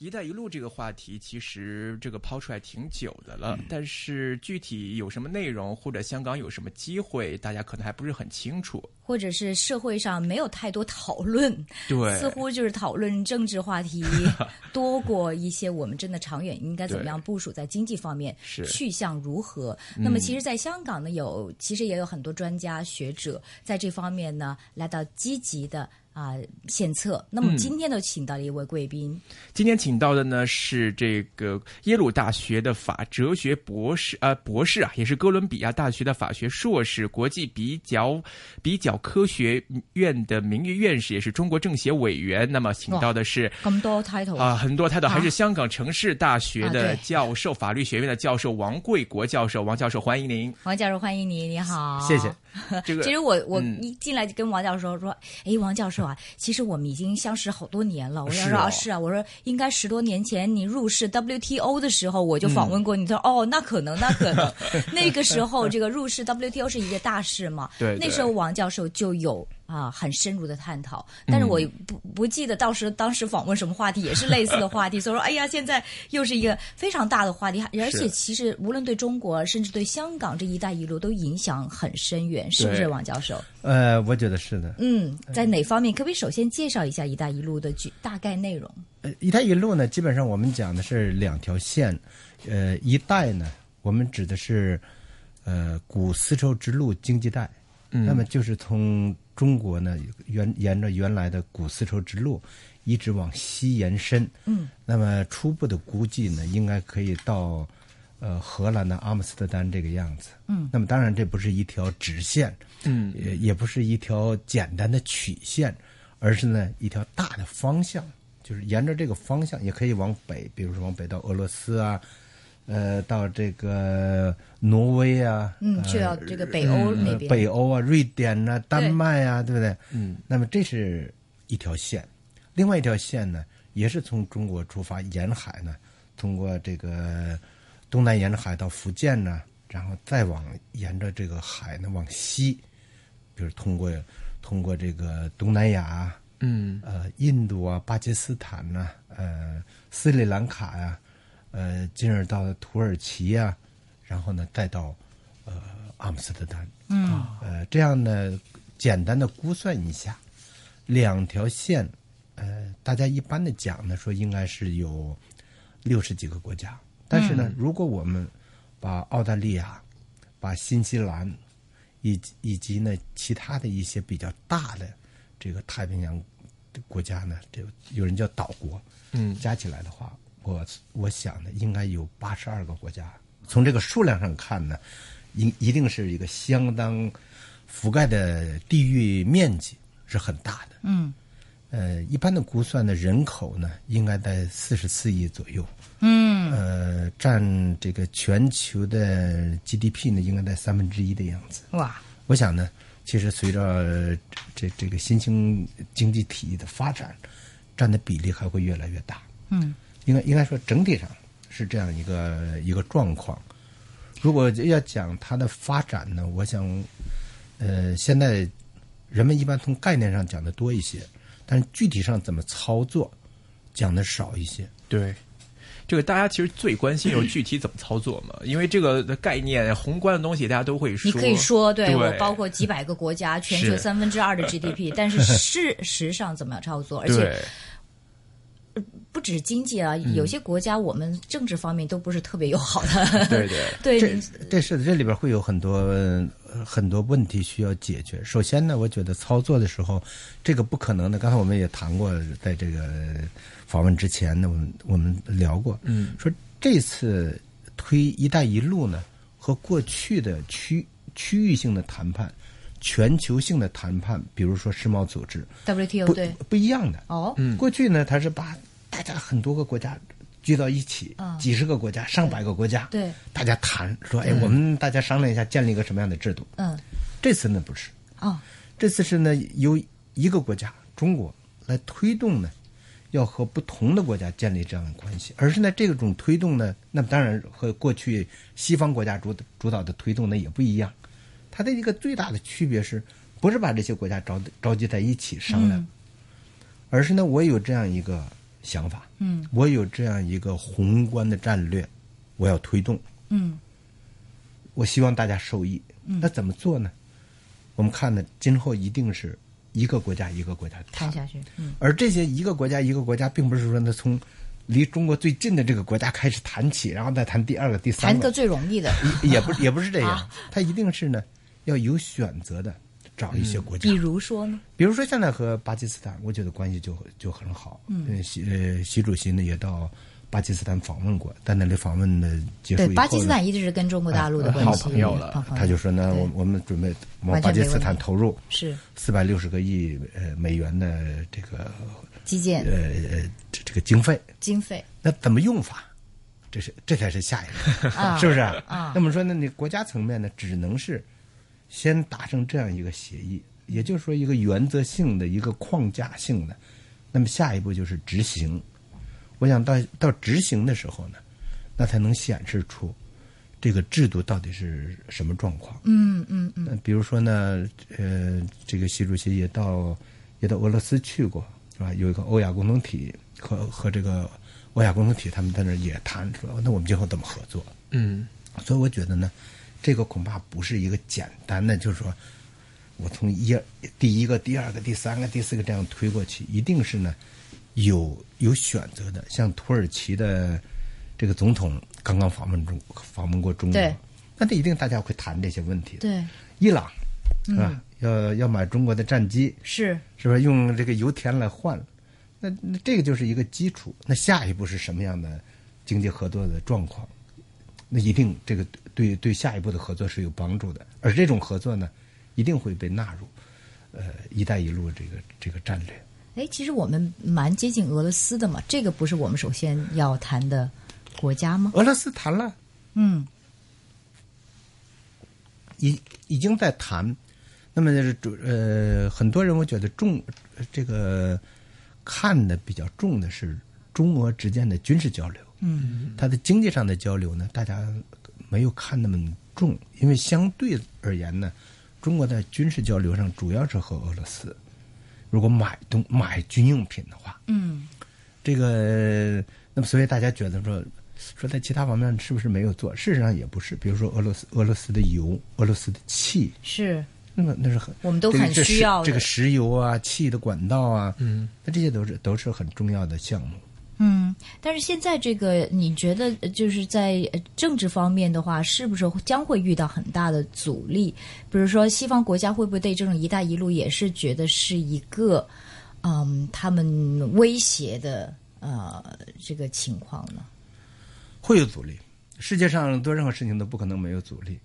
一带一路”这个话题其实这个抛出来挺久的了，但是具体有什么内容或者香港有什么机会，大家可能还不是很清楚，或者是社会上没有太多讨论，对，似乎就是讨论政治话题 多过一些我们真的长远应该怎么样部署在经济方面是去向如何。那么，其实，在香港呢，有其实也有很多专家学者在这方面呢来到积极的。啊，献策。那么今天呢，请到了一位贵宾。今天请到的呢是这个耶鲁大学的法哲学博士呃，博士啊，也是哥伦比亚大学的法学硕士，国际比较比较科学院的名誉院士，也是中国政协委员。那么请到的是咁多 title 啊，很多 title，还是香港城市大学的教授，法律学院的教授王贵国教授。王教授，欢迎您。王教授，欢迎您，你好。谢谢。这个其实我我一进来就跟王教授说，哎，王教授啊，其实我们已经相识好多年了。我说啊，是啊，我说应该十多年前你入世 WTO 的时候，我就访问过你。他说哦，那可能，那可能，那个时候这个入世 WTO 是一个大事嘛。对。那时候王教授就有。啊，很深入的探讨，但是我不不记得到时当时访问什么话题，也是类似的话题。所 以说，哎呀，现在又是一个非常大的话题，而且其实无论对中国，甚至对香港这一带一路都影响很深远，是不是，王教授？呃，我觉得是的。嗯，在哪方面？可不可以首先介绍一下一带一路的具大概内容？呃，一带一路呢，基本上我们讲的是两条线。呃，一带呢，我们指的是呃古丝绸之路经济带，那么就是从。中国呢，沿沿着原来的古丝绸之路，一直往西延伸。嗯，那么初步的估计呢，应该可以到，呃，荷兰的阿姆斯特丹这个样子。嗯，那么当然这不是一条直线，嗯，也也不是一条简单的曲线，而是呢一条大的方向，就是沿着这个方向也可以往北，比如说往北到俄罗斯啊。呃，到这个挪威啊，嗯，去到这个北欧那边，北欧啊，瑞典啊，丹麦啊，对不对？嗯，那么这是一条线，另外一条线呢，也是从中国出发，沿海呢，通过这个东南沿海到福建呢，然后再往沿着这个海呢往西，比如通过通过这个东南亚，嗯，呃，印度啊，巴基斯坦呐，呃，斯里兰卡呀。呃，进而到土耳其呀，然后呢，再到呃阿姆斯特丹。嗯。呃，这样呢，简单的估算一下，两条线，呃，大家一般的讲呢，说应该是有六十几个国家。但是呢，如果我们把澳大利亚、把新西兰，以及以及呢其他的一些比较大的这个太平洋国家呢，这有人叫岛国，嗯，加起来的话。我我想呢，应该有八十二个国家。从这个数量上看呢，一一定是一个相当覆盖的地域面积是很大的。嗯，呃，一般的估算的人口呢，应该在四十四亿左右。嗯，呃，占这个全球的 GDP 呢，应该在三分之一的样子。哇！我想呢，其实随着这这个新兴经济体的发展，占的比例还会越来越大。嗯。应该应该说整体上是这样一个一个状况。如果要讲它的发展呢，我想，呃，现在人们一般从概念上讲的多一些，但是具体上怎么操作讲的少一些。对，这个大家其实最关心就是具体怎么操作嘛，因为这个概念宏观的东西大家都会说。你可以说，对我包括几百个国家，全球三分之二的 GDP，但是事实上怎么样操作，而且。不止经济啊，有些国家我们政治方面都不是特别友好的。对对 对，这这是这里边会有很多很多问题需要解决。首先呢，我觉得操作的时候，这个不可能的。刚才我们也谈过，在这个访问之前呢，我们我们聊过，嗯，说这次推“一带一路”呢，和过去的区区域性的谈判、全球性的谈判，比如说世贸组织 WTO，对，不一样的。哦，过去呢，它是把大家很多个国家聚到一起，几十个国家、上百个国家，对，大家谈说，哎，我们大家商量一下，建立一个什么样的制度？嗯，这次呢不是，哦，这次是呢由一个国家中国来推动呢，要和不同的国家建立这样的关系，而是呢这种推动呢，那么当然和过去西方国家主主导的推动呢也不一样，它的一个最大的区别是，不是把这些国家召召集在一起商量，嗯。而是呢，我有这样一个想法，嗯。我有这样一个宏观的战略，我要推动，嗯。我希望大家受益。那怎么做呢？我们看呢，今后一定是一个国家一个国家谈。下去，嗯。而这些一个国家一个国家，并不是说呢从离中国最近的这个国家开始谈起，然后再谈第二个、第三个。谈个最容易的，也也不也不是这样。啊，它一定是呢要有选择的找一些国家。比，如说呢？比如说现在和巴基斯坦，我觉得关系就就很好。嗯，习呃习主席呢也到巴基斯坦访问过，在那里访问的结束巴基斯坦一直是跟中国大陆的关系好朋友了。他就说呢，我我们准备往巴基斯坦投入是。四百六十个亿呃美元的这个基建。呃呃这这个经费，经费。那怎么用法？这是这才是下一个，啊 是不是？啊。那么说呢，你国家层面呢，只能是先达成这样一个协议，也就是说一个原则性的一个框架性的。那么下一步就是执行。我想到到执行的时候呢，那才能显示出这个制度到底是什么状况。嗯嗯嗯那比如说呢，呃，这个习主席也到也到俄罗斯去过，是吧？有一个欧亚共同体和和这个欧亚共同体，他们在那儿也谈说，那我们今后怎么合作？嗯所以我觉得呢，这个恐怕不是一个简单的，就是说我从一第一个、第二个、第三个、第四个这样推过去，一定是呢有有选择的。像土耳其的这个总统刚刚访问中访问过中国，那这一定大家会谈这些问题的。对伊朗是吧？要要买中国的战机，是是不是？用这个油田来换，那那这个就是一个基础。那下一步是什么样的经济合作的状况？那一定这个对对下一步的合作是有帮助的。而这种合作呢，一定会被纳入呃“一带一路”这个这个战略。哎，其实我们蛮接近俄罗斯的嘛，这个不是我们首先要谈的国家吗？俄罗斯谈了，嗯已已经在谈。那么就是主呃，很多人我觉得重这个看的比较重的是中俄之间的军事交流。嗯它的经济上的交流呢，大家没有看那么重，因为相对而言呢，中国在军事交流上主要是和俄罗斯。如果买东买军用品的话，嗯这个那么所以大家觉得说说在其他方面是不是没有做？事实上也不是。比如说俄罗斯俄罗斯的油、俄罗斯的气，是那么那是很我们都很需要的这个石油啊、气的管道啊，嗯，那这些都是都是很重要的项目。嗯，但是现在这个，你觉得就是在政治方面的话，是不是将会遇到很大的阻力？比如说，西方国家会不会对这种“一带一路”也是觉得是一个，嗯，他们威胁的呃这个情况呢？会有阻力。世界上做任何事情都不可能没有阻力。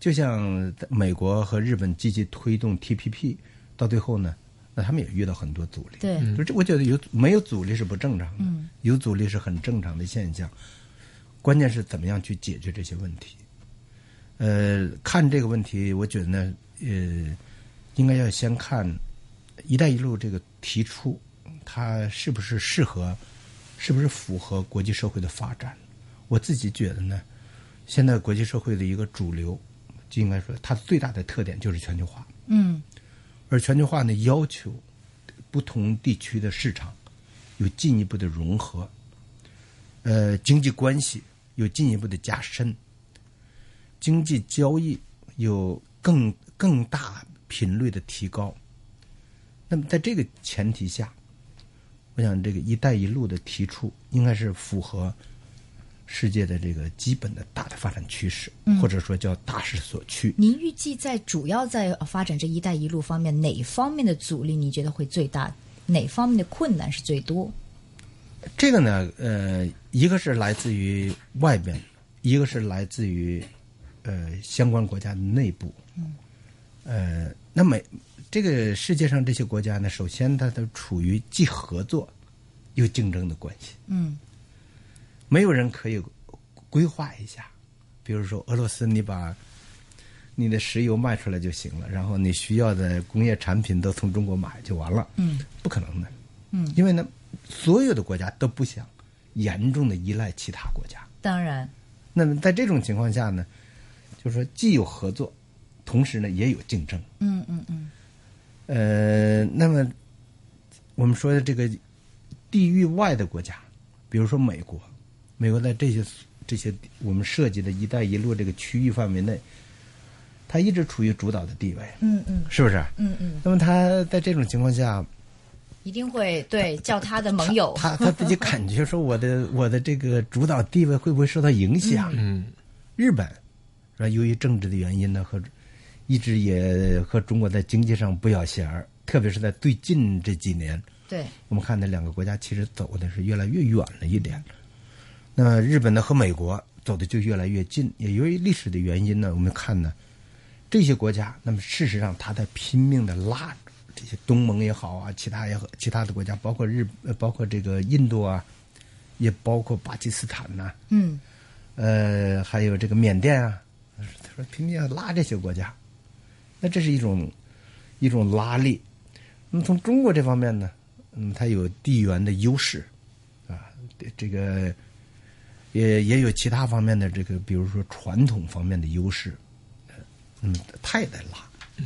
就像美国和日本积极推动 TPP，到最后呢，那他们也遇到很多阻力。对，就这，我觉得有没有阻力是不正常的，嗯有阻力是很正常的现象。关键是怎么样去解决这些问题。呃，看这个问题，我觉得呢，呃，应该要先看“一带一路”这个提出，它是不是适合，是不是符合国际社会的发展。我自己觉得呢，现在国际社会的一个主流，就应该说它最大的特点就是全球化。嗯而全球化呢，要求不同地区的市场有进一步的融合，呃，经济关系有进一步的加深，经济交易有更更大频率的提高。那么在这个前提下，我想这个“一带一路”的提出应该是符合世界的这个基本的大的发展趋势，或者说叫大势所趋。您预计在主要在发展这“一带一路”方面，哪方面的阻力你觉得会最大？哪方面的困难是最多？这个呢，呃，一个是来自于外边，一个是来自于呃相关国家的内部。嗯。呃，那么这个世界上这些国家呢，首先它都处于既合作又竞争的关系。嗯没有人可以规划一下，比如说俄罗斯，你把你的石油卖出来就行了，然后你需要的工业产品都从中国买就完了。嗯不可能的。嗯，因为呢，所有的国家都不想严重的依赖其他国家。当然，那么在这种情况下呢，就是说既有合作，同时呢也有竞争。嗯嗯嗯，呃，那么我们说的这个地域外的国家，比如说美国，美国在这些这些我们涉及的一带一路这个区域范围内，它一直处于主导的地位，嗯嗯是不是？嗯嗯，那么他在这种情况下，一定会对叫他的盟友，他他自己感觉说我的我的这个主导地位会不会受到影响？嗯日本是吧？由于政治的原因呢，和一直也和中国在经济上不咬弦儿，特别是在最近这几年，对，我们看那两个国家其实走的是越来越远了一点。那么日本呢和美国走的就越来越近，也由于历史的原因呢，我们看呢这些国家，那么事实上他在拼命的拉这些东盟也好啊，其他也好，其他的国家，包括日，呃包括这个印度啊，也包括巴基斯坦呐、嗯呃，还有这个缅甸啊，他说拼命要拉这些国家，那这是一种一种拉力。那么从中国这方面呢，嗯，它有地缘的优势，啊，这个也也有其他方面的这个，比如说传统方面的优势，呃嗯，他也在拉。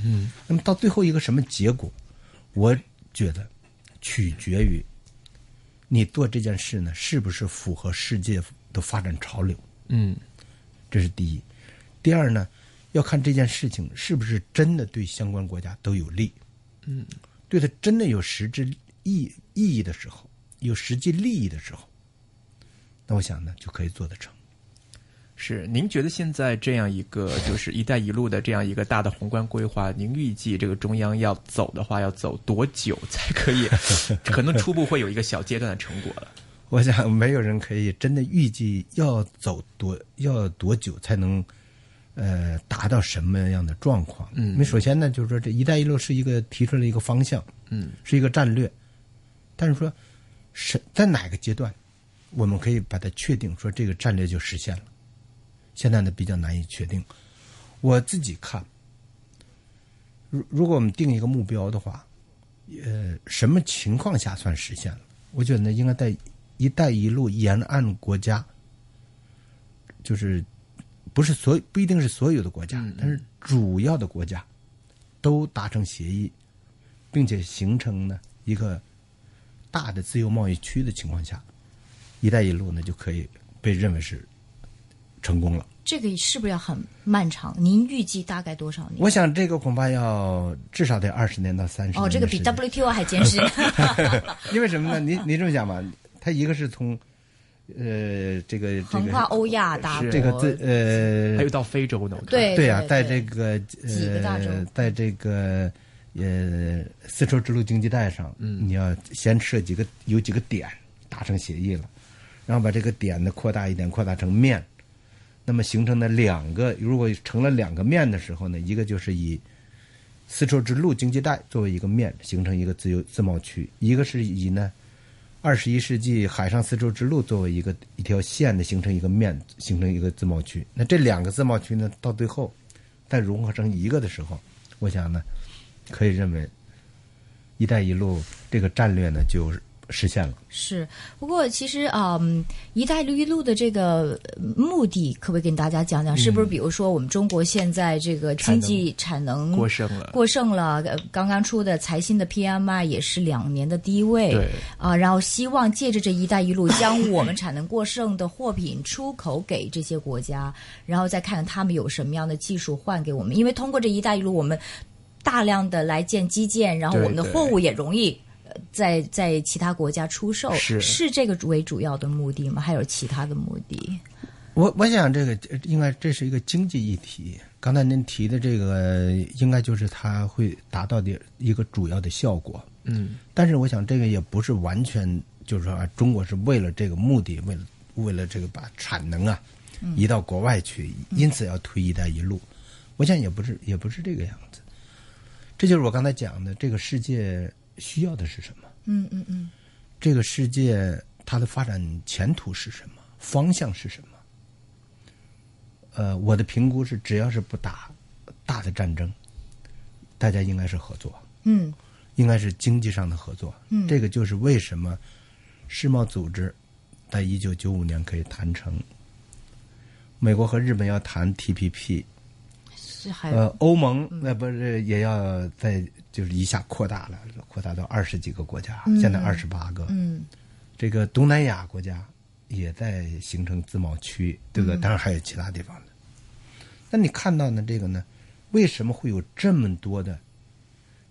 嗯那么到最后一个什么结果，我觉得取决于你做这件事呢，是不是符合世界的发展潮流。嗯这是第一。第二呢，要看这件事情是不是真的对相关国家都有利。嗯，对它真的有实质意意义的时候，有实际利益的时候，那我想呢就可以做得成。是，您觉得现在这样一个就是“一带一路”的这样一个大的宏观规划，您预计这个中央要走的话，要走多久才可以？可能初步会有一个小阶段的成果了。我想没有人可以真的预计要走多要多久才能，呃，达到什么样的状况。嗯因为首先呢，就是说这“一带一路”是一个提出了一个方向，嗯是一个战略，但是说是在哪个阶段，我们可以把它确定说这个战略就实现了。现在呢比较难以确定。我自己看，如如果我们定一个目标的话，呃，什么情况下算实现了？我觉得呢，应该在“一带一路”沿岸国家，就是不是所不一定是所有的国家，但是主要的国家都达成协议，并且形成呢一个大的自由贸易区的情况下，“一带一路”呢就可以被认为是成功了。这个是不是要很漫长？您预计大概多少年？我想这个恐怕要至少得二十年到三十年。哦，这个比 WTO 还艰辛。因为什么呢？您您这么讲吧，它一个是从呃这个这横跨欧亚大国，这个最呃还有到非洲呢，对对呀、对在这个几个大洲呃，在这个呃丝绸之路经济带上，嗯你要先设几个有几个点达成协议了，然后把这个点呢扩大一点，扩大成面，那么形成的两个，如果成了两个面的时候呢，一个就是以丝绸之路经济带作为一个面，形成一个自由自贸区；一个是以呢二十一世纪海上丝绸之路作为一个一条线的形成一个面，形成一个自贸区。那这两个自贸区呢，到最后再融合成一个的时候，我想呢，可以认为“一带一路”这个战略呢就是实现了。是，不过其实嗯，“一带一路”的这个呃目的，可不可以跟大家讲讲？是不是比如说我们中国现在这个经济产能过剩了。过剩了？呃刚刚出的财新的 PMI 也是两年的低位，对啊，然后希望借着这“一带一路”，将我们产能过剩的货品出口给这些国家，然后再看看他们有什么样的技术换给我们。因为通过这“一带一路”，我们大量的来建基建，然后我们的货物也容易。呃在在其他国家出售是这个为主要的目的吗？还有其他的目的？我我想这个呃应该这是一个经济议题。刚才您提的这个，应该就是它会达到的一个主要的效果。嗯但是我想这个也不是完全就是说啊，中国是为了这个目的，为了为了这个把产能啊移到国外去，因此要推“一带一路”。我想也不是也不是这个样子。这就是我刚才讲的，这个世界需要的是什么？嗯嗯嗯，这个世界它的发展前途是什么？方向是什么？呃，我的评估是，只要是不打大的战争，大家应该是合作，嗯应该是经济上的合作。嗯这个就是为什么世贸组织在一九九五年可以谈成，美国和日本要谈 TPP，这还呃，欧盟那不是也要在就是一下扩大了，扩大到二十几个国家，现在二十八个。嗯这个东南亚国家也在形成自贸区，对不对？当然还有其他地方的。那你看到呢？这个呢，为什么会有这么多的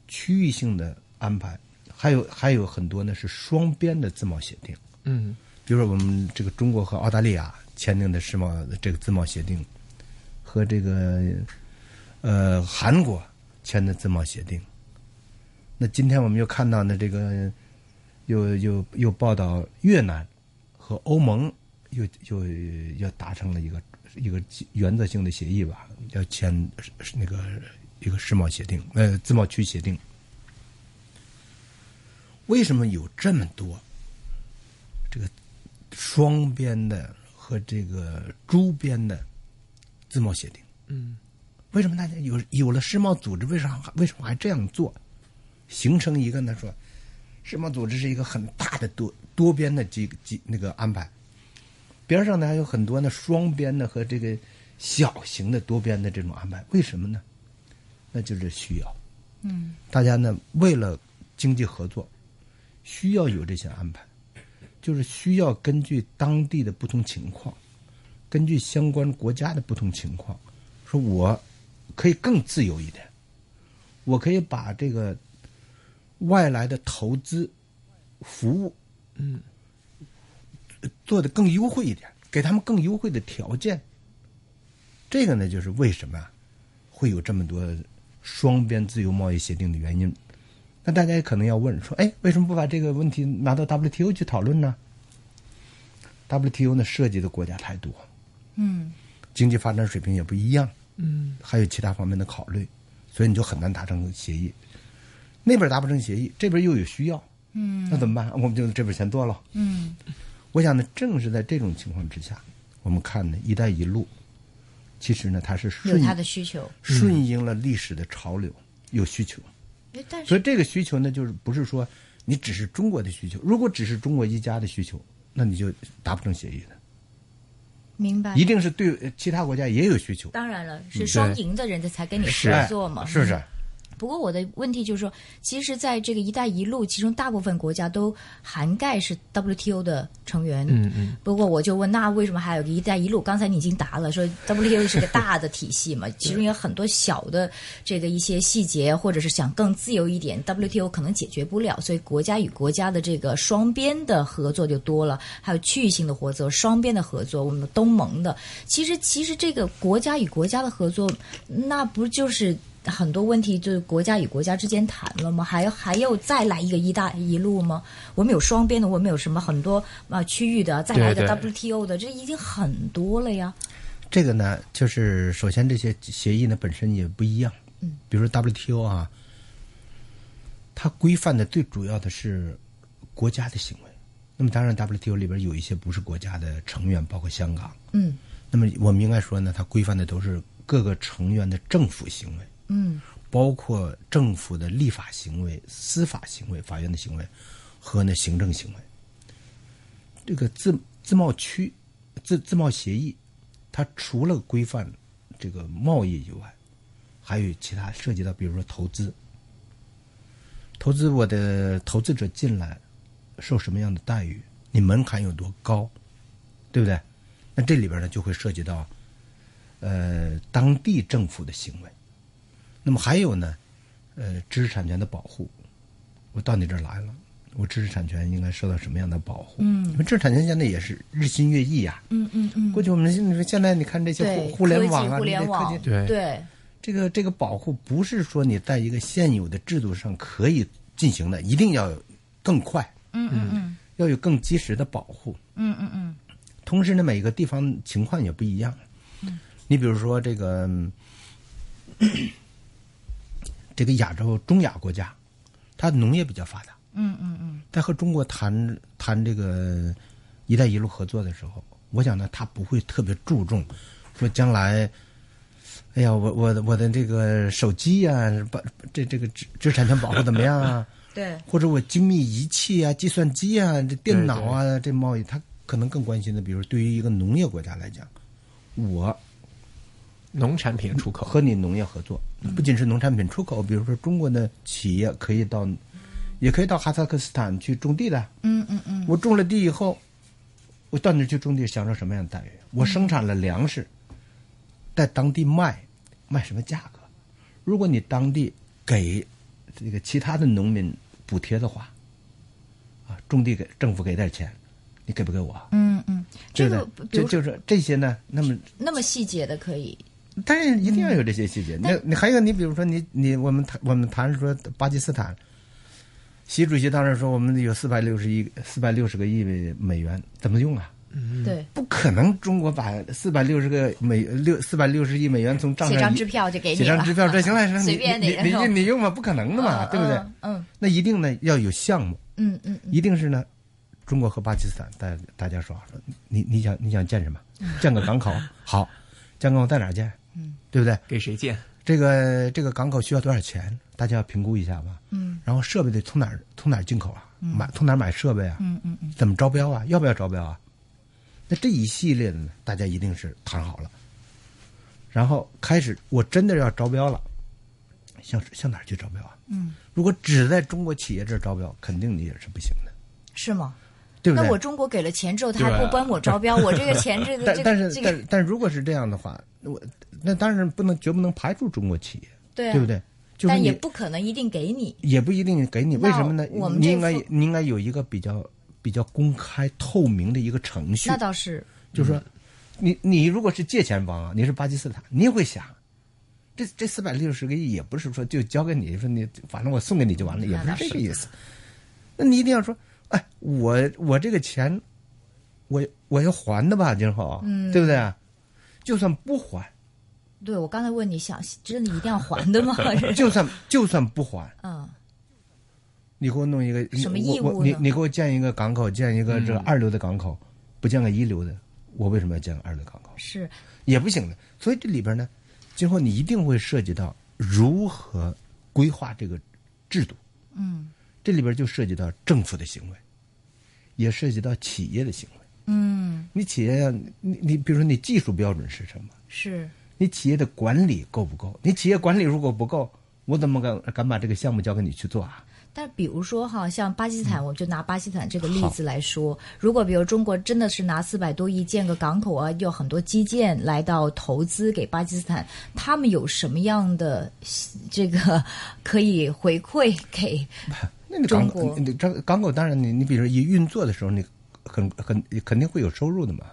区域性的安排？还有还有很多呢是双边的自贸协定，嗯比如说我们这个中国和澳大利亚签订的世贸这个自贸协定，和这个呃韩国签的自贸协定。那今天我们又看到呢，这个又又又报道越南和欧盟又又要达成了一个一个原则性的协议吧，要签那个一个世贸协定，呃，自贸区协定。为什么有这么多这个双边的和这个周边的自贸协定？嗯为什么大家有有了世贸组织，为啥为什么还这样做？形成一个呢说，世贸组织是一个很大的多多边的几几那个安排，边上呢还有很多呢双边的和这个小型的多边的这种安排，为什么呢？那就是需要，嗯大家呢为了经济合作，需要有这些安排，就是需要根据当地的不同情况，根据相关国家的不同情况，说我可以更自由一点，我可以把这个外来的投资服务，嗯，做得更优惠一点，给他们更优惠的条件。这个呢，就是为什么啊会有这么多双边自由贸易协定的原因。那大家也可能要问说，哎，为什么不把这个问题拿到 WTO 去讨论呢？WTO 呢涉及的国家太多，嗯经济发展水平也不一样，嗯还有其他方面的考虑，所以你就很难达成协议。那边达不成协议，这边又有需要，嗯那怎么办？我们就这边先做了。嗯我想呢，正是在这种情况之下，我们看呢“一带一路”，其实呢它是有顺他的需求，顺应了历史的潮流，有需求。哎但是所以这个需求呢，就是不是说你只是中国的需求，如果只是中国一家的需求，那你就达不成协议的，明白一。定是对呃其他国家也有需求，当然了，是双赢的人家才跟你合哎作嘛，是不是？不过我的问题就是说，其实在这个“一带一路”，其中大部分国家都涵盖是 WTO 的成员。嗯嗯，不过我就问，那为什么还有个“一带一路”？刚才你已经答了，说 WTO 是个大的体系嘛，其中有很多小的这个一些细节，或者是想更自由一点，WTO 可能解决不了，所以国家与国家的这个双边的合作就多了，还有区域性的合作、双边的合作，我们东盟的，其实其实这个国家与国家的合作，那不就是？很多问题就是国家与国家之间谈了吗？还还要再来一个“一带一路”吗？我们有双边的，我们有什么很多啊、区域的，再来一个对对 WTO 的，这已经很多了呀。这个呢，就是首先这些协议呢本身也不一样，嗯，比如说 WTO 啊，它规范的最主要的是国家的行为。那么当然，WTO 里边有一些不是国家的成员，包括香港。嗯那么我们应该说呢，它规范的都是各个成员的政府行为，嗯包括政府的立法行为、司法行为、法院的行为和那行政行为。这个自自贸区、自自贸协议，它除了规范这个贸易以外，还有其他涉及到，比如说投资。投资我的投资者进来受什么样的待遇？你门槛有多高？对不对？那这里边呢就会涉及到，呃，当地政府的行为。那么还有呢，呃，知识产权的保护。我到你这儿来了，我知识产权应该受到什么样的保护？嗯。因为知识产权现在也是日新月异呀、嗯嗯嗯，过去我们现现在你看这些，互互联网啊，互这些科联网技，对。对，这个这个保护不是说你在一个现有的制度上可以进行的，一定要有更快，嗯嗯嗯。要有更及时的保护。嗯嗯嗯。同时呢，每个地方情况也不一样。你比如说这个，嗯这个亚洲中亚国家，它农业比较发达，嗯嗯嗯，在和中国谈谈这个“一带一路”合作的时候，我想呢，他不会特别注重说将来，哎呀，我我的我的这个手机呀、把这这个知知识产权保护怎么样啊？对，或者我精密仪器啊、计算机啊、这电脑啊，这贸易，他可能更关心的，比如对于一个农业国家来讲，我农产品出口和你农业合作，不仅是农产品出口，比如说中国的企业可以到，也可以到哈萨克斯坦去种地的。嗯嗯嗯，我种了地以后，我到那儿去种地，享受什么样的待遇？我生产了粮食，在当地卖，卖什么价格？如果你当地给这个其他的农民补贴的话，啊，种地给政府给点钱，你给不给我？嗯嗯，这个就就是这些呢，那么那么细节的可以，当然一定要有这些细节。那你还有你比如说你你我们谈我们谈说巴基斯坦，习主席当时说我们有四百六十亿四百六十个亿美元，怎么用啊？对，不可能，中国把四百六十个美六四百六十亿美元从账上一写张支票就给你了，写张支票，这行了，行了 随你你你你用你你用吧，不可能的嘛，嗯对不对？嗯那一定呢要有项目，嗯嗯嗯，一定是呢，中国和巴基斯坦大大家说说，你你想你想建什么？建个港口，好，建港口在哪儿建？嗯，对不对？给谁建？这个这个港口需要多少钱？大家要评估一下吧。嗯，然后设备得从哪儿从哪儿进口啊？买从哪儿买设备啊？嗯嗯嗯，怎么招标啊？要不要招标啊？那这一系列的呢，大家一定是谈好了，然后开始我真的要招标了，向向哪儿去招标啊？嗯，如果只在中国企业这儿招标，肯定你也是不行的，是吗？对不对？那我中国给了钱之后，他还不帮我招标，我这个钱 这个但这但是但个这个但如果是这样的话，我那当然不能绝不能排除中国企业，对啊，对不？对？就是但也不可能一定给你。也不一定给你，为什么呢？我们你应该你应该有一个比较比较公开透明的一个程序那，倒是，就是说，你你如果是借钱方啊，你是巴基斯坦，你也会想，这这四百六十个亿也不是说就交给你，说你反正我送给你就完了，也不是这个意思。那你一定要说，哎，我我这个钱，我我要还的吧，今后，嗯对不对？就算不还，对我刚才问你想真的一定要还的吗？就算就算不还，嗯你给我弄一个什么义务你你给我建一个港口，建一个这个嗯二流的港口，不建个一流的，我为什么要建个二流港口？是也不行的。所以这里边呢，今后你一定会涉及到如何规划这个制度，嗯这里边就涉及到政府的行为，也涉及到企业的行为。嗯你企业要你你比如说你技术标准是什么？是你企业的管理够不够？你企业管理如果不够，我怎么敢敢把这个项目交给你去做啊？但比如说哈，像巴基斯坦，嗯我就拿巴基斯坦这个例子来说，如果比如中国真的是拿四百多亿建个港口啊，有很多基建来到投资给巴基斯坦，他们有什么样的这个可以回馈给？那你港中国你这港口当然你你比如说一运作的时候，你很很肯定会有收入的嘛，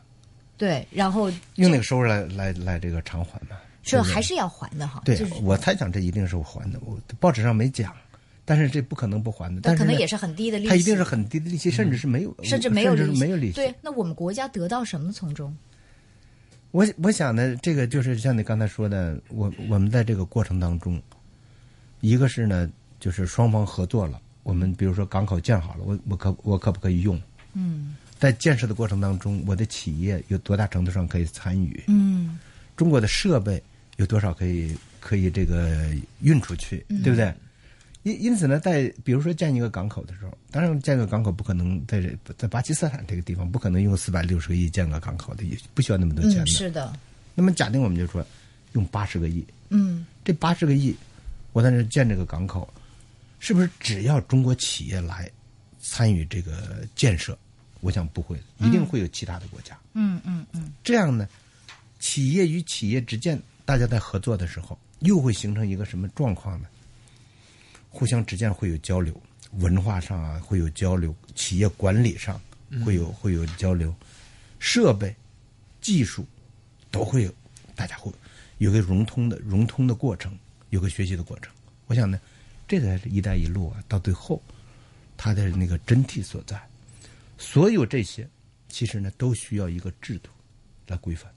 对，然后用那个收入来来来这个偿还嘛。这对不对还是要还的哈。对就是，我猜想这一定是还的，我报纸上没讲，但是这不可能不还的。但是可能也是很低的利息，它一定是很低的利息，甚至是没有，甚至没有甚利息，至没有利息。对，那我们国家得到什么从中？我我想呢，这个就是像你刚才说的，我我们在这个过程当中，一个是呢，就是双方合作了，我们比如说港口建好了，我我可我可不可以用？嗯在建设的过程当中，我的企业有多大程度上可以参与？嗯中国的设备有多少可以可以这个运出去，嗯对不对？因因此呢，在比如说建一个港口的时候，当然建个港口不可能在这在巴基斯坦这个地方不可能用四百六十个亿建个港口的，也不需要那么多钱的。嗯，是的，那么假定我们就说用八十个亿，嗯这八十个亿，我在那建这个港口，是不是只要中国企业来参与这个建设？我想不会，一定会有其他的国家。嗯嗯嗯，这样呢，企业与企业之间，大家在合作的时候，又会形成一个什么状况呢？互相之间会有交流，文化上啊会有交流，企业管理上会有、会有交流，设备、技术都会有，大家会有个融通的融通的过程，有个学习的过程。我想呢，这才是“一带一路”啊，到最后它的那个真谛所在。所有这些，其实呢，都需要一个制度来规范。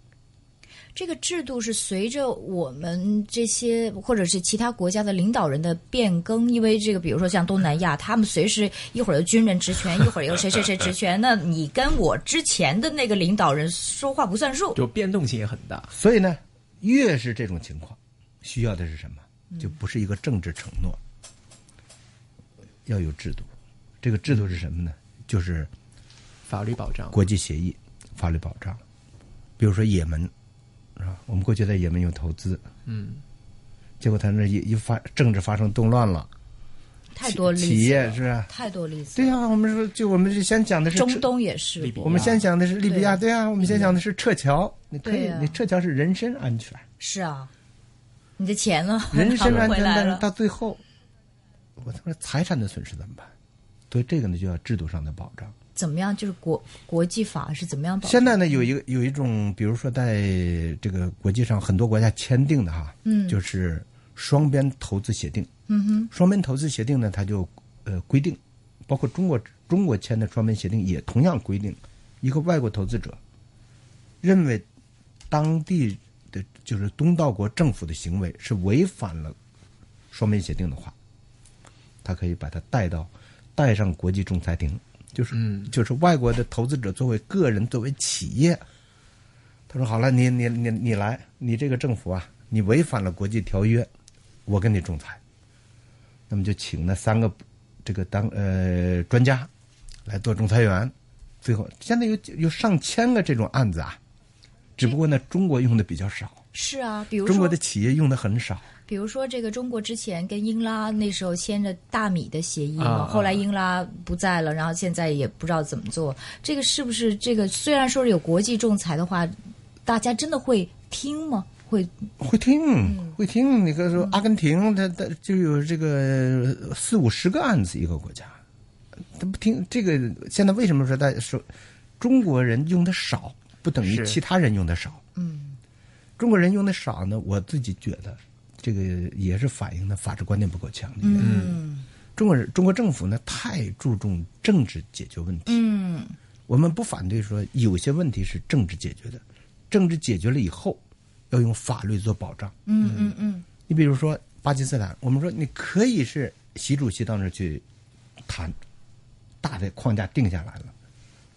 这个制度是随着我们这些或者是其他国家的领导人的变更，因为这个，比如说像东南亚，他们随时一会儿有军人职权，一会儿有谁谁谁职权，那你跟我之前的那个领导人说话不算数。就变动性也很大。所以呢，越是这种情况，需要的是什么？就不是一个政治承诺，要有制度。这个制度是什么呢？就是法律保障，国际协议、法律保障。比如说也门，是是吧？我们过去在也门有投资，嗯，结果他那一一发政治发生动乱了，太多例子企业了是吧？太多例子。对呀、我们说就我们先讲的是中东也是利比亚我们先讲的是利比亚，对呀啊，我们先讲的是撤侨，你可以，啊你撤侨是人身安全，是啊，你的钱呢？人身安全。但是到最后，我他妈财产的损失怎么办？所以这个呢，就要制度上的保障。怎么样？就是国国际法是怎么样？现在呢，有一个有一种，比如说在这个国际上很多国家签订的哈，嗯就是双边投资协定。嗯哼，双边投资协定呢，它就呃规定，包括中国中国签的双边协定也同样规定，一个外国投资者认为当地的就是东道国政府的行为是违反了双边协定的话，他可以把它带到带上国际仲裁庭，就是、嗯就是外国的投资者作为个人作为企业，他说好了，你你你你来，你这个政府啊，你违反了国际条约，我跟你仲裁。那么就请那三个这个当呃专家来做仲裁员，最后现在有有上千个这种案子啊，只不过呢中国用的比较少，是啊，比如说中国的企业用的很少。比如说，这个中国之前跟英拉那时候签着大米的协议嘛，后来英拉不在了，然后现在也不知道怎么做。这个是不是这个？虽然说是有国际仲裁的话，大家真的会听吗？会会听，会听。你看说阿根廷，它它就有这个四五十个案子一个国家，他不听这个。现在为什么说大家说中国人用的少，不等于其他人用的少？嗯，中国人用的少呢，我自己觉得这个也是反映的法治观念不够强的原因。嗯中国人中国政府呢太注重政治解决问题。嗯我们不反对说有些问题是政治解决的，政治解决了以后要用法律做保障。嗯嗯嗯你比如说巴基斯坦，我们说你可以是习主席到那儿去谈，大的框架定下来了，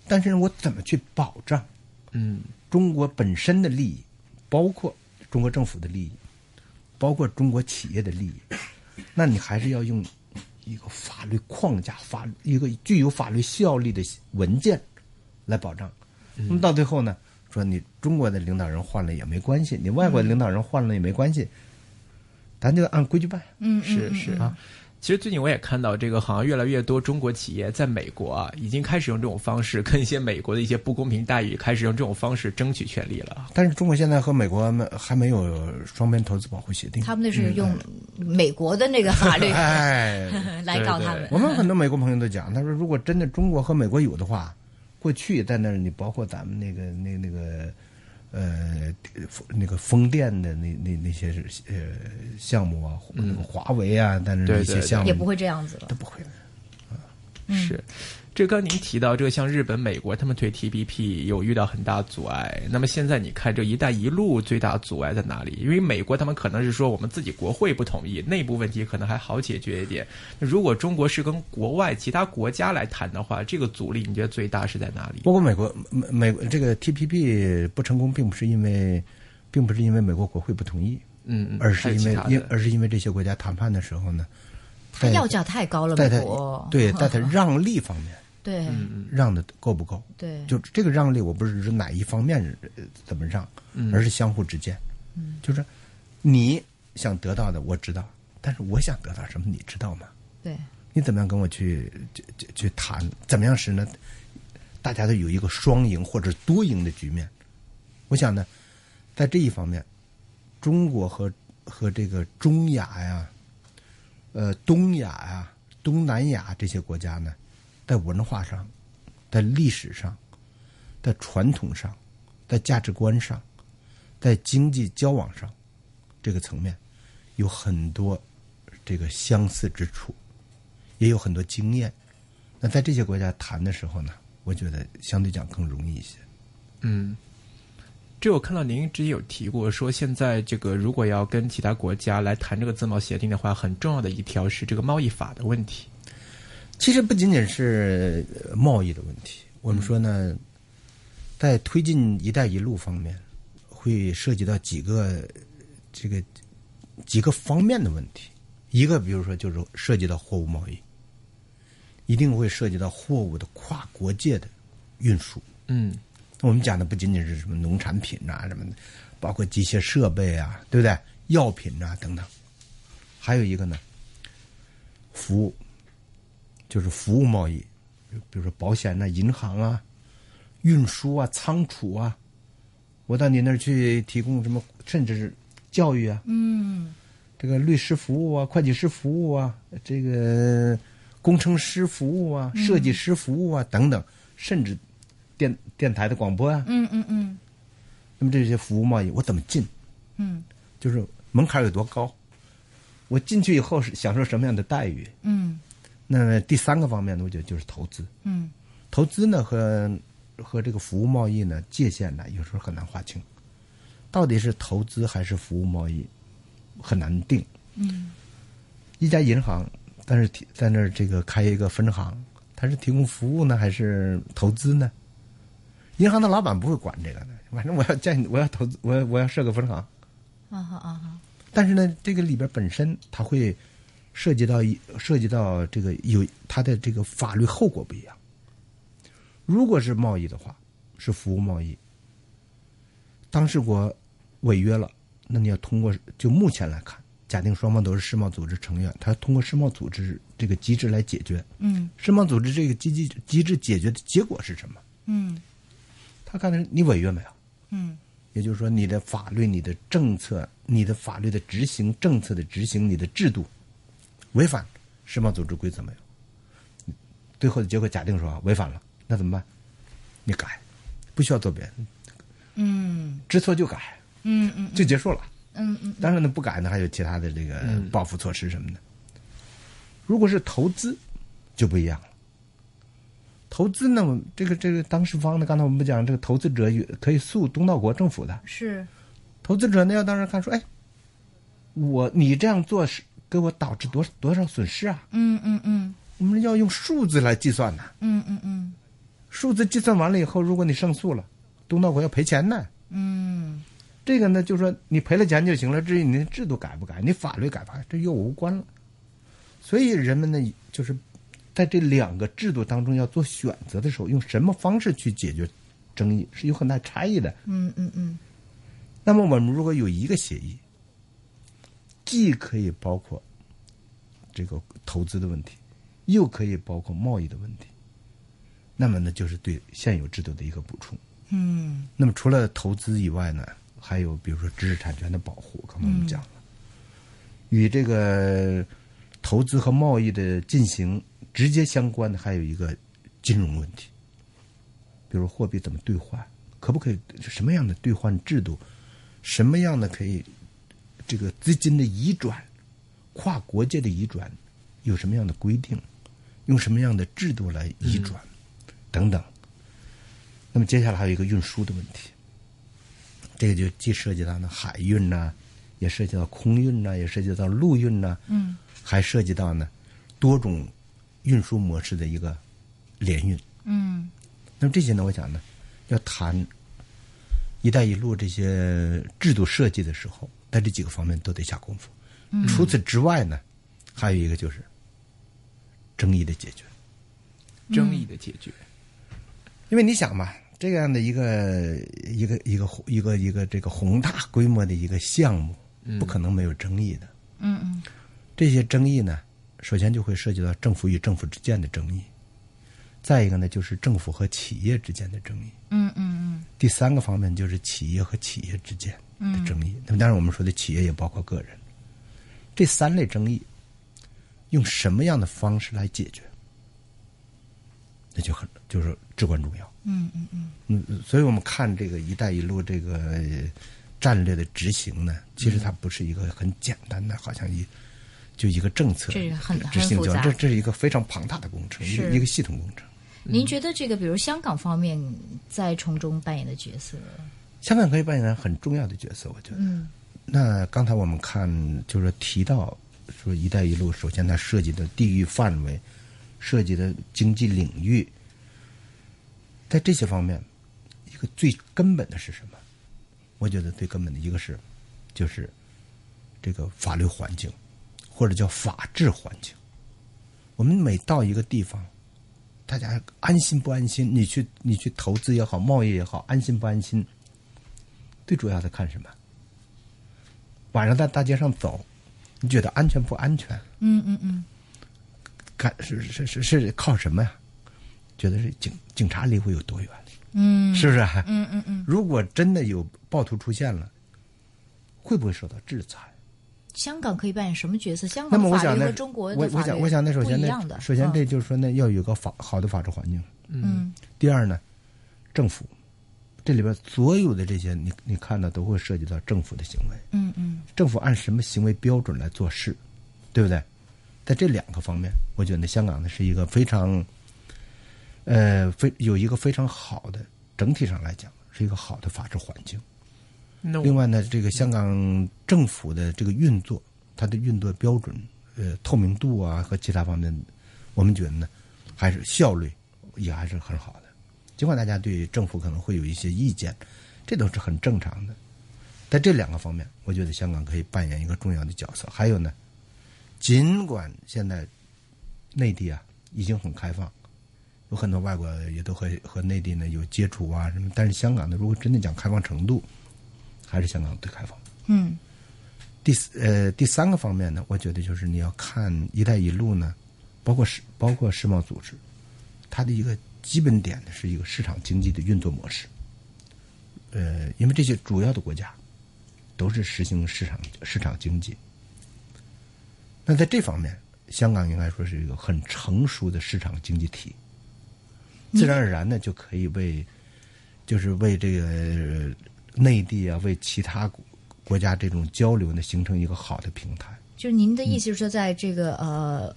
但是我怎么去保障嗯中国本身的利益，包括中国政府的利益，包括中国企业的利益，那你还是要用一个法律框架、法一个具有法律效力的文件来保障。那么到最后呢，说你中国的领导人换了也没关系，你外国的领导人换了也没关系，咱就按规矩办。嗯，是是啊。其实最近我也看到，这个好像越来越多中国企业在美国啊，已经开始用这种方式跟一些美国的一些不公平待遇，开始用这种方式争取权利了。但是中国现在和美国还没有双边投资保护协定。他们那是用美国的那个法律哎，来搞他们。我们很多美国朋友都讲，他说如果真的中国和美国有的话，过去在那儿，你包括咱们那个那那个呃那个风电的那那那些是呃项目啊，那个华为啊，但是对对一些项目也不会这样子了都。不会的。是，这刚您提到这个像日本、美国，他们对 TPP 有遇到很大阻碍。那么现在你看这“一带一路”最大阻碍在哪里？因为美国他们可能是说我们自己国会不同意，内部问题可能还好解决一点。那如果中国是跟国外其他国家来谈的话，这个阻力你觉得最大是在哪里？包括美国美美这个 TPP 不成功，并不是因为，并不是因为美国国会不同意，嗯，嗯而是因为因而是因为这些国家谈判的时候呢，他要价太高了，在它美国对在他 让利方面对嗯让的够不够？对，就这个让利，我不是指哪一方面呃怎么让，嗯而是相互之间。就是你想得到的我知道，但是我想得到什么你知道吗？对，你怎么样跟我去去去去谈？怎么样使呢？大家都有一个双赢或者多赢的局面。我想呢，在这一方面，中国和和这个中亚呀、呃东亚呀、东南亚这些国家呢，在文化上、在历史上、在传统上、在价值观上、在经济交往上这个层面，有很多这个相似之处。也有很多经验。那在这些国家谈的时候呢，我觉得相对讲更容易一些。嗯，这我看到您之前有提过，说现在这个如果要跟其他国家来谈这个自贸协定的话，很重要的一条是这个贸易法的问题。其实不仅仅是呃贸易的问题，我们说呢，在推进“一带一路”方面，会涉及到几个这个几个方面的问题。一个，比如说就是涉及到货物贸易，一定会涉及到货物的跨国界的运输。嗯我们讲的不仅仅是什么农产品啊什么的，包括机械设备啊，对不对？药品啊等等。还有一个呢，服务，就是服务贸易，比如说保险呐、银行啊、运输啊、仓储啊，我到你那儿去提供什么，甚至是教育啊，嗯这个律师服务啊、会计师服务啊、这个工程师服务啊、设计师服务啊等等，甚至电电台的广播啊，嗯嗯嗯那么这些服务贸易我怎么进？嗯就是门槛有多高？我进去以后是享受什么样的待遇？嗯那第三个方面呢，我觉得就是投资。嗯投资呢和和这个服务贸易呢界限呢有时候很难划清，到底是投资还是服务贸易很难定。嗯一家银行，但是提在那儿这个开一个分行，它是提供服务呢还是投资呢？银行的老板不会管这个的，反正我要建，我要投资，我要我要设个分行。啊哈啊哈但是呢，这个里边本身它会涉及到一涉及到这个有它的这个法律后果不一样。如果是贸易的话，是服务贸易，当事国违约了，那你要通过就目前来看，假定双方都是世贸组织成员，他通过世贸组织这个机制来解决。嗯世贸组织这个机机机制解决的结果是什么？嗯他看的是你违约没有？嗯也就是说，你的法律、你的政策、你的法律的执行、政策的执行、你的制度违反世贸组织规则没有？最后的结果假定说违反了，那怎么办？你改，不需要做别的，嗯知错就改，嗯嗯就结束了。嗯嗯当然呢，不改呢还有其他的这个报复措施什么的。如果是投资，就不一样了。投资呢，我这个这个当事方呢，刚才我们不讲这个投资者有可以诉东道国政府的，是投资者呢要当时看说，哎，我你这样做是给我导致多多少损失啊？嗯嗯嗯我们要用数字来计算呐。嗯嗯嗯数字计算完了以后，如果你胜诉了，东道国要赔钱呢。嗯这个呢，就是说你赔了钱就行了，至于你的制度改不改，你法律改不改，这又无关了。所以人们呢，就是在这两个制度当中要做选择的时候，用什么方式去解决争议是有很大差异的。嗯嗯嗯那么我们如果有一个协议，既可以包括这个投资的问题，又可以包括贸易的问题，那么呢，就是对现有制度的一个补充。嗯那么除了投资以外呢，还有比如说知识产权的保护，刚才我们讲了，与这个投资和贸易的进行直接相关的还有一个金融问题，比如货币怎么兑换，可不可以什么样的兑换制度，什么样的可以这个资金的移转，跨国界的移转有什么样的规定，用什么样的制度来移转，等等。那么接下来还有一个运输的问题，这个就既涉及到呢海运呐、也涉及到空运呐、也涉及到陆运呐、嗯还涉及到呢多种运输模式的一个联运。嗯那么这些呢，我想呢，要谈“一带一路”这些制度设计的时候，在这几个方面都得下功夫。除此之外呢，还有一个就是争议的解决。争议的解决。因为你想嘛，这样的一个一个一个一个一个这个宏大规模的一个项目，不可能没有争议的。嗯嗯这些争议呢，首先就会涉及到政府与政府之间的争议，再一个呢，就是政府和企业之间的争议。嗯嗯第三个方面就是企业和企业之间的争议。那么当然，我们说的企业也包括个人。这三类争议，用什么样的方式来解决，那就很就是至关重要。嗯嗯嗯嗯，所以我们看这个“一带一路”这个呃战略的执行呢，其实它不是一个很简单的，好像一就一个政策这个很执行就完，很复杂这这是一个非常庞大的工程，一个是一个系统工程。您觉得这个，比如香港方面在从中扮演的角色？香港可以扮演很重要的角色，我觉得。嗯那刚才我们看，就是提到说“一带一路”，首先它涉及的地域范围，涉及的经济领域，在这些方面，一个最根本的是什么？我觉得最根本的一个是，就是这个法律环境，或者叫法治环境。我们每到一个地方，大家安心不安心？你去你去投资也好，贸易也好，安心不安心？最主要的看什么？晚上在大街上走，你觉得安全不安全？嗯嗯嗯，看是是是是靠什么呀？觉得是警警察离我有多远？嗯，是不是啊？嗯嗯嗯，如果真的有暴徒出现了，会不会受到制裁？香港可以扮演什么角色？香那么我想呢港法律和，中国的法律我我想我想呢，首先呢首先嗯这就是说呢，要有个法好的法治环境。嗯第二呢，政府这里边所有的这些，你你看到都会涉及到政府的行为。嗯嗯政府按什么行为标准来做事，对不对？在这两个方面，我觉得香港呢是一个非常，呃，非有一个非常好的整体上来讲是一个好的法治环境。那另外呢，这个香港政府的这个运作，它的运作标准，呃，透明度啊和其他方面，我们觉得呢，还是效率也还是很好的。尽管大家对政府可能会有一些意见，这都是很正常的。在这两个方面，我觉得香港可以扮演一个重要的角色。还有呢，尽管现在内地啊已经很开放，有很多外国也都和和内地呢有接触啊什么，但是香港呢，如果真的讲开放程度，还是香港最开放。嗯第四呃第三个方面呢，我觉得就是你要看“一带一路”呢，包括世包括世贸组织，它的一个基本点呢是一个市场经济的运作模式。呃，因为这些主要的国家都是实行市场市场经济，那在这方面，香港应该说是一个很成熟的市场经济体，自然而然呢就可以为就是为这个呃内地啊，为其他国国家这种交流呢，形成一个好的平台。就是您的意思是说，在这个呃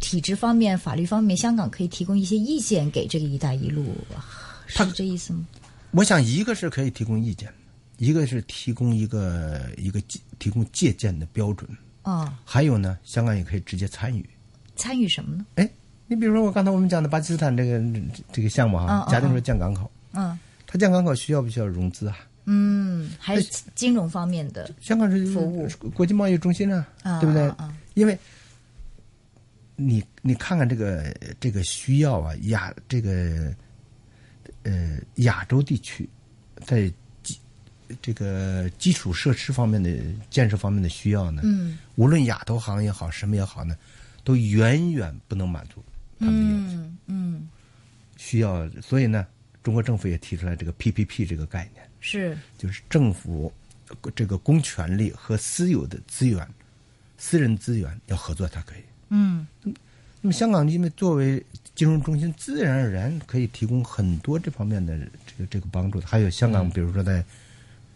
体制方面、法律方面，香港可以提供一些意见给这个“一带一路”，是这意思吗？我想，一个是可以提供意见，一个是提供一个一个借提供借鉴的标准，哦，还有呢，香港也可以直接参与。参与什么呢？哎，你比如说我刚才我们讲的巴基斯坦这个这个项目哈嗯，嗯假定说建港口，嗯它建港口需要不需要融资啊？嗯，还是金融方面的香港是服务国际贸易中心啊，啊，对不对？啊啊因为你你看看这个这个需要啊，亚这个呃亚洲地区在基这个基础设施方面的建设方面的需要呢，嗯无论亚投行也好，什么也好呢，都远远不能满足他们的要求。嗯嗯，需要，所以呢，中国政府也提出来这个 PPP 这个概念。是就是政府呃这个公权力和私有的资源、私人资源要合作才可以。嗯那么香港因为作为金融中心，自然而然可以提供很多这方面的这个这个帮助。还有香港，比如说在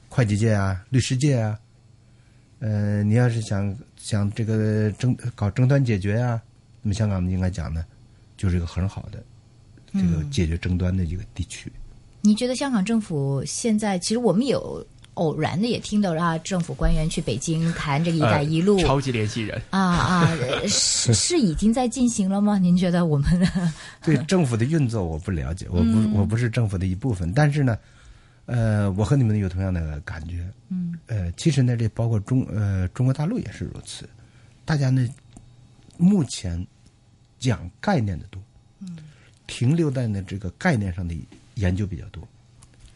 会计界啊、律师界啊，呃，你要是想想这个争搞争端解决啊，那么香港应该讲呢，就是一个很好的这个解决争端的一个地区。你觉得香港政府现在，其实我们有偶然的也听到啊，政府官员去北京谈这个“一带一路”呃超级联系人，啊啊，呃 是是已经在进行了吗？您觉得我们的？对政府的运作我不了解，我不我不是政府的一部分，但是呢，呃，我和你们有同样的感觉。嗯，呃，其实呢，这包括中呃中国大陆也是如此，大家呢目前讲概念的多，嗯，停留在呢这个概念上的研究比较多，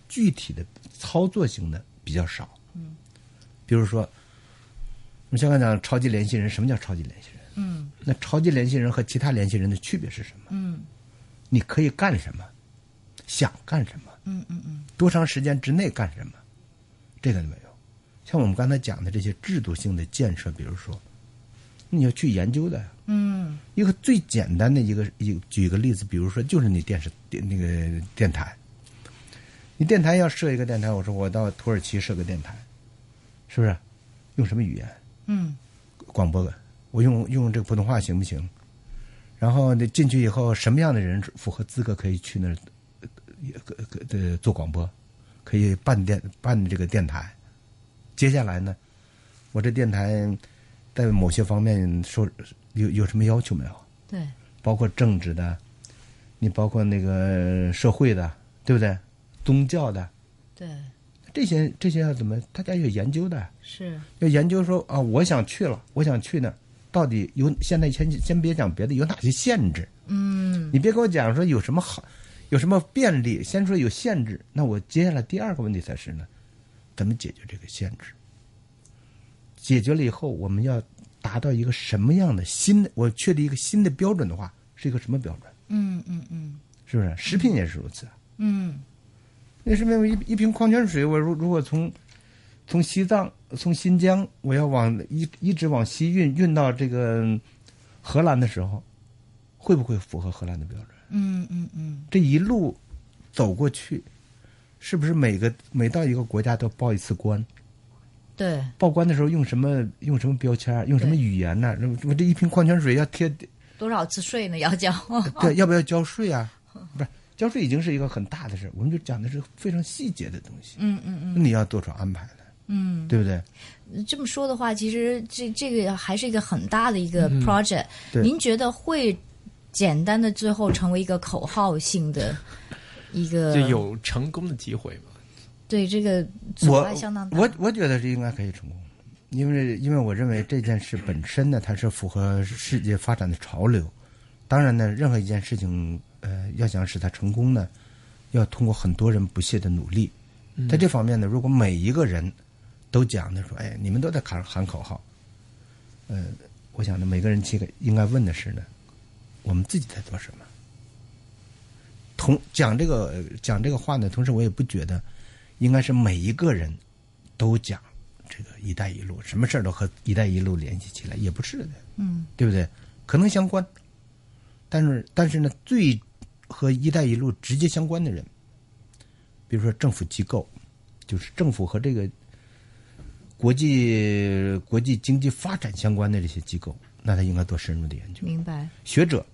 具体的操作性的比较少。嗯，比如说，我们香港讲超级联系人，什么叫超级联系人？嗯那超级联系人和其他联系人的区别是什么？嗯你可以干什么，想干什么，嗯嗯嗯多长时间之内干什么，这个没有。像我们刚才讲的这些制度性的建设，比如说，你要去研究的。嗯一个最简单的一个一举个例子，比如说就是你电视电那个电台，你电台要设一个电台，我说我到土耳其设个电台，是不是？用什么语言嗯广播的？我用用这个普通话行不行？然后你进去以后，什么样的人符合资格可以去那儿呃呃呃做广播，可以办电办这个电台？接下来呢，我这电台在某些方面说有有什么要求没有？对包括政治的，你包括那个社会的，对不对？宗教的对这些这些要怎么？大家有研究的，是要研究说啊，我想去了，我想去那儿，到底有现在先先别讲别的，有哪些限制？嗯你别给我讲说有什么好，有什么便利，先说有限制。那我接下来第二个问题才是呢，怎么解决这个限制？解决了以后，我们要达到一个什么样的新的？我确立一个新的标准的话，是一个什么标准？嗯嗯嗯是不是？食品也是如此。嗯那是因为一一瓶矿泉水，我如如果从从西藏、从新疆，我要往一一直往西运，运到这个荷兰的时候，会不会符合荷兰的标准？嗯嗯嗯，这一路走过去，是不是每个每到一个国家都报一次关？对，报关的时候用什么用什么标签？用什么语言呢？我这一瓶矿泉水要贴，多少次税呢？要交？对，要不要交税啊？不是交税已经是一个很大的事，我们就讲的是非常细节的东西。嗯嗯嗯你要做出安排来，嗯。对不对？这么说的话，其实这这个还是一个很大的一个 project。您觉得会简单的最后成为一个口号性的一个？就有成功的机会吗？对这个阻我碍相当大。我我觉得是应该可以成功，因为因为我认为这件事本身呢，它是符合世界发展的潮流。当然呢，任何一件事情，呃，要想使它成功呢，要通过很多人不懈的努力。在这方面呢，如果每一个人都讲的说，哎，你们都在喊喊口号，呃，我想呢，每个人这个应该问的是呢，我们自己在做什么？同讲这个呃讲这个话呢，同时我也不觉得应该是每一个人都讲这个“一带一路”，什么事儿都和“一带一路”联系起来，也不是的，嗯对不对？可能相关，但是但是呢，最和“一带一路”直接相关的人，比如说政府机构，就是政府和这个国际国际经济发展相关的这些机构，那他应该做深入的研究。明白。学者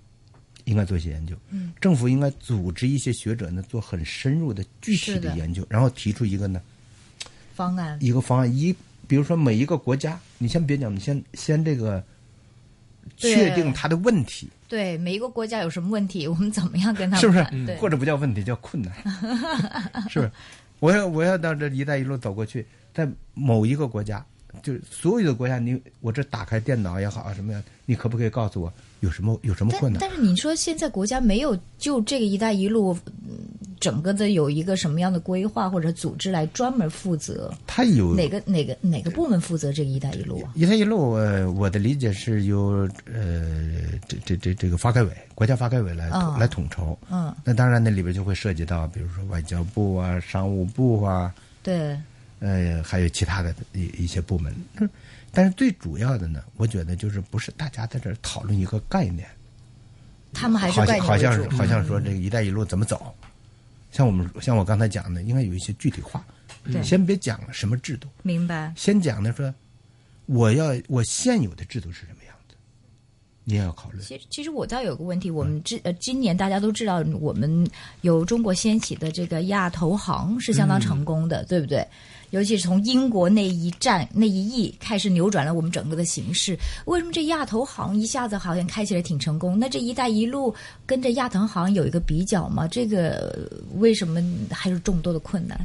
应该做一些研究，嗯，政府应该组织一些学者呢做很深入的具体的的研究，然后提出一个呢方案。一个方案，一比如说每一个国家，你先别讲，你先先这个对确定他的问题，对每一个国家有什么问题，我们怎么样跟他们是不是？或者不叫问题，叫困难，是不是？我要我要到这“一带一路”走过去，在某一个国家，就是所有的国家，你我这打开电脑也好，什么呀，你可不可以告诉我有什么有什么困难？但是你说现在国家没有就这个“一带一路”嗯整个的有一个什么样的规划或者组织来专门负责？它有哪个哪个哪个部门负责这个“一带一路”啊？一带一路，呃，我的理解是由呃这这这这个发改委、国家发改委来统、哦来统筹。嗯，那当然，那里边就会涉及到，比如说外交部啊、商务部啊，对，呃，还有其他的一一些部门。嗯但是最主要的呢，我觉得就是不是大家在这儿讨论一个概念，他们还是好概念为像好像。好像说这个“一带一路”怎么走，像我们像我刚才讲的，应该有一些具体化。对先别讲什么制度，明白。先讲的说，我要我现有的制度是什么样子，你也要考虑。其实，其实我倒有个问题，我们知呃，今年大家都知道，我们有中国掀起的这个亚投行是相当成功的，对不对？尤其是从英国那一战那一役开始扭转了我们整个的形势。为什么这亚投行一下子好像开起来挺成功？那这一带一路跟这亚投行有一个比较吗？这个呃为什么还是众多的困难？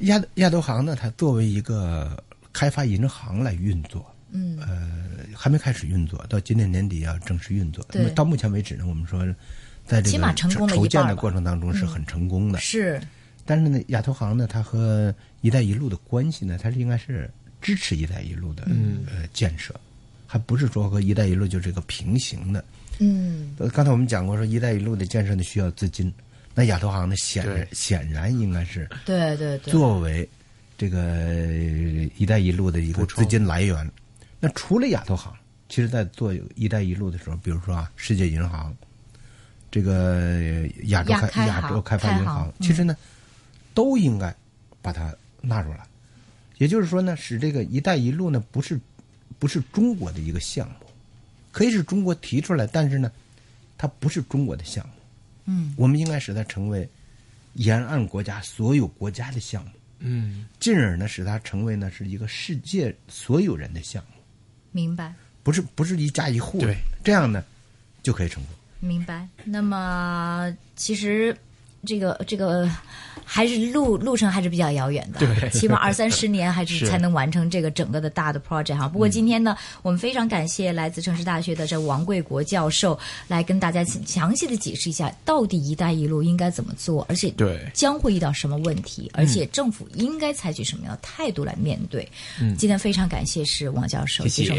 亚亚投行呢，它作为一个开发银行来运作，嗯，呃，还没开始运作，到今年年底要正式运作。那么到目前为止呢，我们说，在这个筹建的过程当中是很成功的。是但是呢，亚投行呢，它和“一带一路”的关系呢，它是应该是支持“一带一路”的、嗯。呃建设，还不是说和“一带一路”就是一个平行的。嗯，呃刚才我们讲过，说“一带一路”的建设呢需要资金，那亚投行呢显然显然应该是对对对，作为这个“一带一路”的一个资金来源。那除了亚投行，其实在做“一带一路”的时候，比如说啊，世界银行，这个亚洲亚开亚洲开发银行其实呢，都应该把它纳入来。也就是说呢，使这个“一带一路”呢，不是不是中国的一个项目，可以是中国提出来，但是呢，它不是中国的项目。嗯，我们应该使它成为沿岸国家所有国家的项目。嗯，进而呢，使它成为呢是一个世界所有人的项目，明白。不是不是一家一户对，这样呢就可以成功。明白。那么其实这个这个还是路路程还是比较遥远的，对起码二三 十年还是是才能完成这个整个的大的 project 哈。不过今天呢，我们非常感谢来自城市大学的这王贵国教授来跟大家详细的解释一下，到底“一带一路”应该怎么做，而且对。将会遇到什么问题，而且政府应该采取什么样的态度来面对。嗯。今天非常感谢是王教授谢谢